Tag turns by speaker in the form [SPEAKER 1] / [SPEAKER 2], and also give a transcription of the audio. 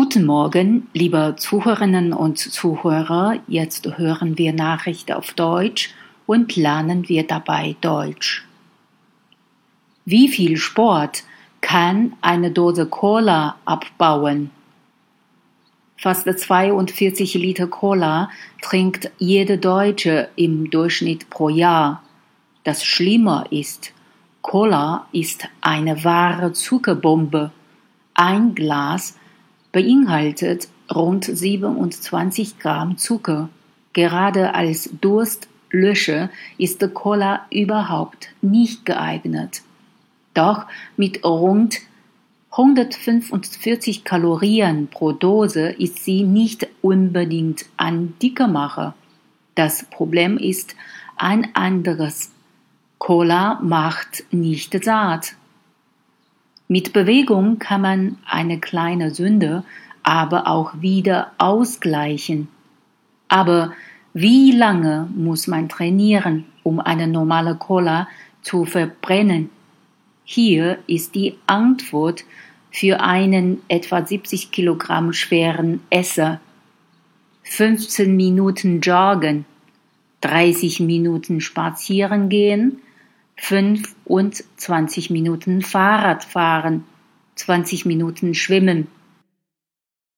[SPEAKER 1] Guten Morgen, liebe Zuhörerinnen und Zuhörer. Jetzt hören wir Nachrichten auf Deutsch und lernen wir dabei Deutsch. Wie viel Sport kann eine Dose Cola abbauen? Fast 42 Liter Cola trinkt jede Deutsche im Durchschnitt pro Jahr. Das Schlimme ist, Cola ist eine wahre Zuckerbombe. Ein Glas beinhaltet rund 27 Gramm Zucker. Gerade als Durstlöscher ist Cola überhaupt nicht geeignet. Doch mit rund 145 Kalorien pro Dose ist sie nicht unbedingt ein Dickermacher. Das Problem ist ein anderes. Cola macht nicht satt. Mit Bewegung kann man eine kleine Sünde aber auch wieder ausgleichen. Aber wie lange muss man trainieren, um eine normale Cola zu verbrennen? Hier ist die Antwort für einen etwa 70 Kilogramm schweren Esser. 15 Minuten joggen, 30 Minuten spazieren gehen, 5 und 20 Minuten Fahrrad fahren, 20 Minuten schwimmen.